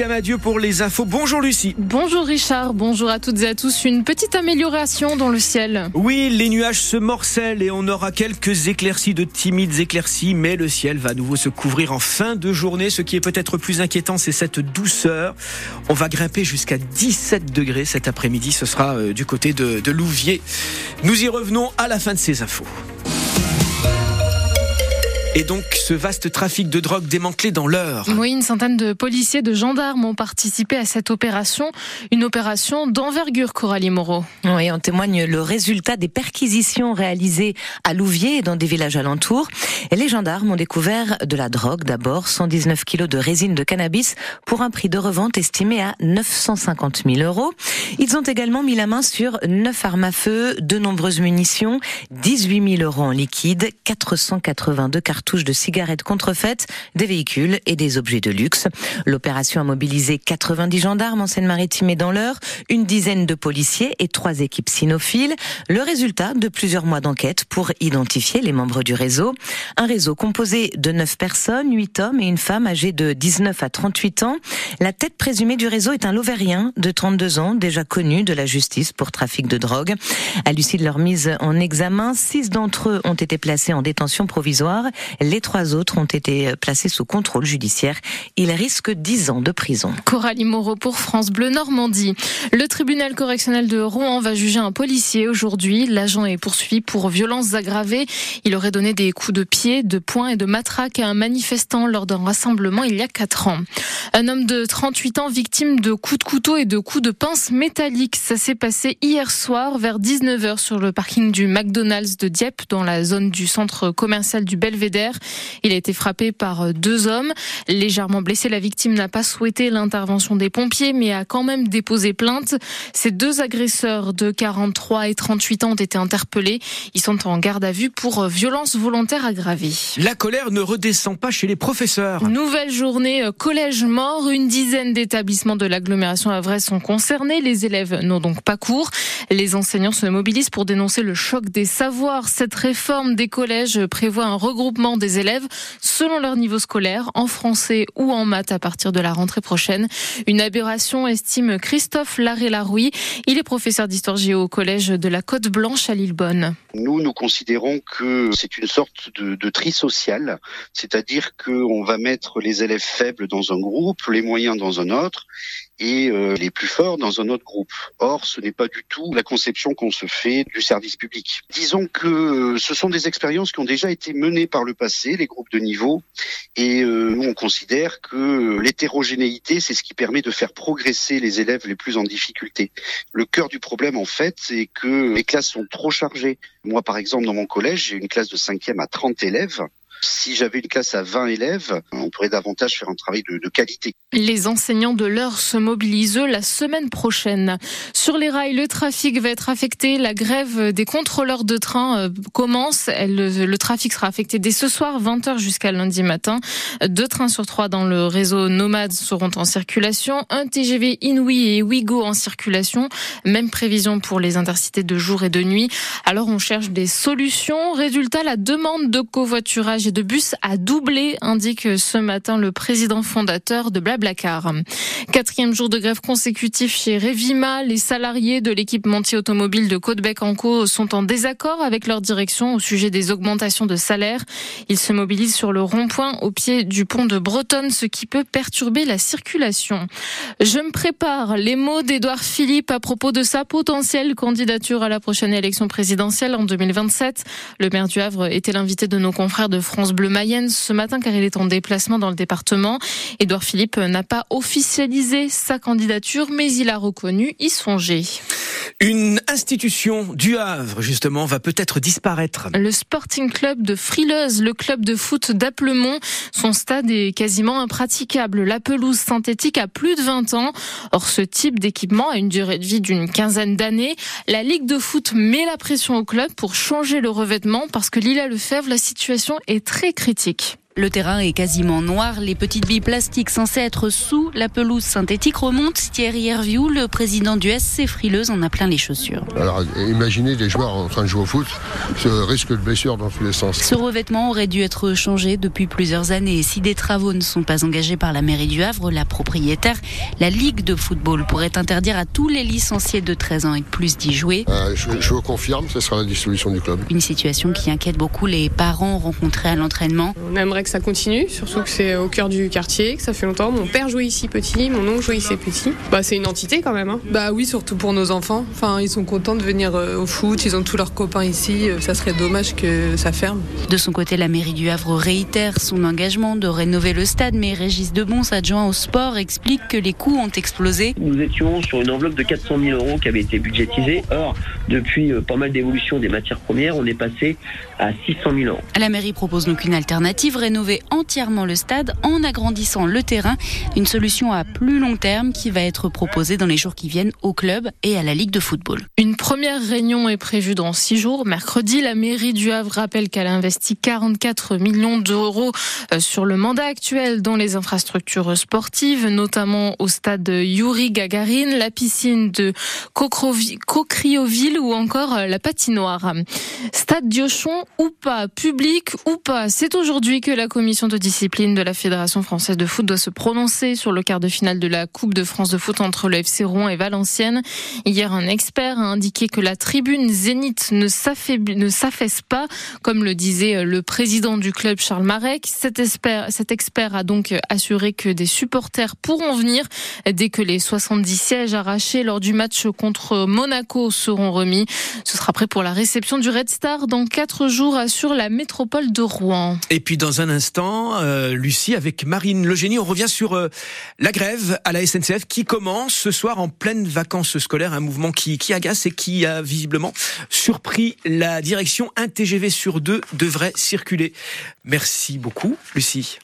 Lucie Amadieu pour les infos. Bonjour Lucie. Bonjour Richard, bonjour à toutes et à tous. Une petite amélioration dans le ciel. Oui, les nuages se morcellent et on aura quelques éclaircies, de timides éclaircies, mais le ciel va à nouveau se couvrir en fin de journée. Ce qui est peut-être plus inquiétant, c'est cette douceur. On va grimper jusqu'à 17 degrés cet après-midi. Ce sera euh, du côté de, de Louviers. Nous y revenons à la fin de ces infos. Et donc ce vaste trafic de drogue démantelé dans l'heure. Oui, une centaine de policiers, de gendarmes ont participé à cette opération, une opération d'envergure, Coralie Moreau. Oui, en témoigne le résultat des perquisitions réalisées à Louviers et dans des villages alentours. Et les gendarmes ont découvert de la drogue d'abord, 119 kilos de résine de cannabis pour un prix de revente estimé à 950 000 euros. Ils ont également mis la main sur 9 armes à feu, de nombreuses munitions, 18 000 euros en liquide, 482 cartes touche de cigarettes contrefaites, des véhicules et des objets de luxe. L'opération a mobilisé 90 gendarmes en Seine-Maritime et dans l'heure, une dizaine de policiers et trois équipes cynophiles. Le résultat de plusieurs mois d'enquête pour identifier les membres du réseau. Un réseau composé de 9 personnes, 8 hommes et une femme âgée de 19 à 38 ans. La tête présumée du réseau est un Lovérien de 32 ans, déjà connu de la justice pour trafic de drogue. À l'issue de leur mise en examen, six d'entre eux ont été placés en détention provisoire les trois autres ont été placés sous contrôle judiciaire. Ils risquent 10 ans de prison. Coralie Moreau pour France Bleu Normandie. Le tribunal correctionnel de Rouen va juger un policier aujourd'hui. L'agent est poursuivi pour violences aggravées. Il aurait donné des coups de pied, de poing et de matraque à un manifestant lors d'un rassemblement il y a 4 ans. Un homme de 38 ans victime de coups de couteau et de coups de pince métalliques. Ça s'est passé hier soir vers 19h sur le parking du McDonald's de Dieppe dans la zone du centre commercial du Belvédère. Il a été frappé par deux hommes. Légèrement blessé, la victime n'a pas souhaité l'intervention des pompiers, mais a quand même déposé plainte. Ces deux agresseurs de 43 et 38 ans ont été interpellés. Ils sont en garde à vue pour violence volontaire aggravée. La colère ne redescend pas chez les professeurs. Nouvelle journée euh, collège mort. Une dizaine d'établissements de l'agglomération Avray sont concernés. Les élèves n'ont donc pas cours. Les enseignants se mobilisent pour dénoncer le choc des savoirs. Cette réforme des collèges prévoit un regroupement des élèves selon leur niveau scolaire, en français ou en maths à partir de la rentrée prochaine. Une aberration, estime Christophe Larré-Larouille. Il est professeur d'histoire géo au collège de la Côte Blanche à Lillebonne. Nous, nous considérons que c'est une sorte de, de tri social, c'est-à-dire qu'on va mettre les élèves faibles dans un groupe, les moyens dans un autre, et euh, les plus forts dans un autre groupe. Or, ce n'est pas du tout la conception qu'on se fait du service public. Disons que euh, ce sont des expériences qui ont déjà été menées par le passé, les groupes de niveau, et euh, nous, on considère que l'hétérogénéité, c'est ce qui permet de faire progresser les élèves les plus en difficulté. Le cœur du problème, en fait, c'est que les classes sont trop chargées. Moi, par exemple, dans mon collège, j'ai une classe de cinquième à 30 élèves. Si j'avais une classe à 20 élèves, on pourrait davantage faire un travail de qualité. Les enseignants de l'heure se mobilisent la semaine prochaine. Sur les rails, le trafic va être affecté. La grève des contrôleurs de train euh, commence. Le trafic sera affecté dès ce soir, 20h jusqu'à lundi matin. Deux trains sur trois dans le réseau Nomade seront en circulation. Un TGV Inouï et Ouigo en circulation. Même prévision pour les intercités de jour et de nuit. Alors on cherche des solutions. Résultat, la demande de covoiturage de bus a doublé, indique ce matin le président fondateur de Blablacar. Quatrième jour de grève consécutif chez Revima. Les salariés de l'équipementier automobile de Côte-Bec-en-Caux sont en désaccord avec leur direction au sujet des augmentations de salaire. Ils se mobilisent sur le rond-point au pied du pont de Bretonne, ce qui peut perturber la circulation. Je me prépare les mots d'Édouard Philippe à propos de sa potentielle candidature à la prochaine élection présidentielle en 2027. Le maire du Havre était l'invité de nos confrères de France Bleu Mayenne ce matin car il est en déplacement dans le département. Philippe n'a pas officialisé sa candidature mais il a reconnu y songer. Une institution du Havre, justement, va peut-être disparaître. Le Sporting Club de Frileuse, le club de foot d'Aplemont, son stade est quasiment impraticable. La pelouse synthétique a plus de 20 ans. Or, ce type d'équipement a une durée de vie d'une quinzaine d'années. La Ligue de foot met la pression au club pour changer le revêtement parce que Lila Lefebvre, la situation est très critique. Le terrain est quasiment noir. Les petites billes plastiques censées être sous la pelouse synthétique remontent. Thierry Herviou, le président du SC Frileuse, en a plein les chaussures. Alors imaginez des joueurs en train de jouer au foot, ce risque de blessure dans tous les sens. Ce revêtement aurait dû être changé depuis plusieurs années. Si des travaux ne sont pas engagés par la mairie du Havre, la propriétaire, la Ligue de football pourrait interdire à tous les licenciés de 13 ans et de plus d'y jouer. Euh, je, je vous confirme, ce sera la dissolution du club. Une situation qui inquiète beaucoup les parents rencontrés à l'entraînement. On aimerait que ça continue, surtout que c'est au cœur du quartier, que ça fait longtemps. Mon père jouait ici petit, mon oncle jouait ici petit. Bah, c'est une entité quand même. Hein. Bah oui, surtout pour nos enfants. Enfin, ils sont contents de venir euh, au foot, ils ont tous leurs copains ici. Euh, ça serait dommage que ça ferme. De son côté, la mairie du Havre réitère son engagement de rénover le stade, mais Régis Debons, adjoint au sport, explique que les coûts ont explosé. Nous étions sur une enveloppe de 400 000 euros qui avait été budgétisée. Or, depuis euh, pas mal d'évolutions des matières premières, on est passé à 600 000 euros. La mairie propose donc une alternative, rénover entièrement le stade en agrandissant le terrain. Une solution à plus long terme qui va être proposée dans les jours qui viennent au club et à la Ligue de football. Une première réunion est prévue dans six jours. Mercredi, la mairie du Havre rappelle qu'elle a investi 44 millions d'euros euh, sur le mandat actuel dans les infrastructures sportives, notamment au stade Yuri Gagarin, la piscine de Cocrioville ou encore la patinoire. Stade Diochon ou pas, public ou pas, c'est aujourd'hui que la commission de discipline de la Fédération française de foot doit se prononcer sur le quart de finale de la Coupe de France de foot entre le FC Rouen et Valenciennes. Hier, un expert a indiqué que la tribune Zénith ne s'affaisse pas, comme le disait le président du club Charles Marek. Cet expert, cet expert a donc assuré que des supporters pourront venir dès que les 70 sièges arrachés lors du match contre Monaco seront remis. Ce sera prêt pour la réception du Red Star dans quatre jours, assure la métropole de Rouen. Et puis dans un instant, euh, Lucie avec Marine Legénie, on revient sur euh, la grève à la SNCF qui commence ce soir en pleine vacances scolaires, un mouvement qui, qui agace et qui a visiblement surpris la direction. Un TGV sur deux devrait circuler. Merci beaucoup, Lucie.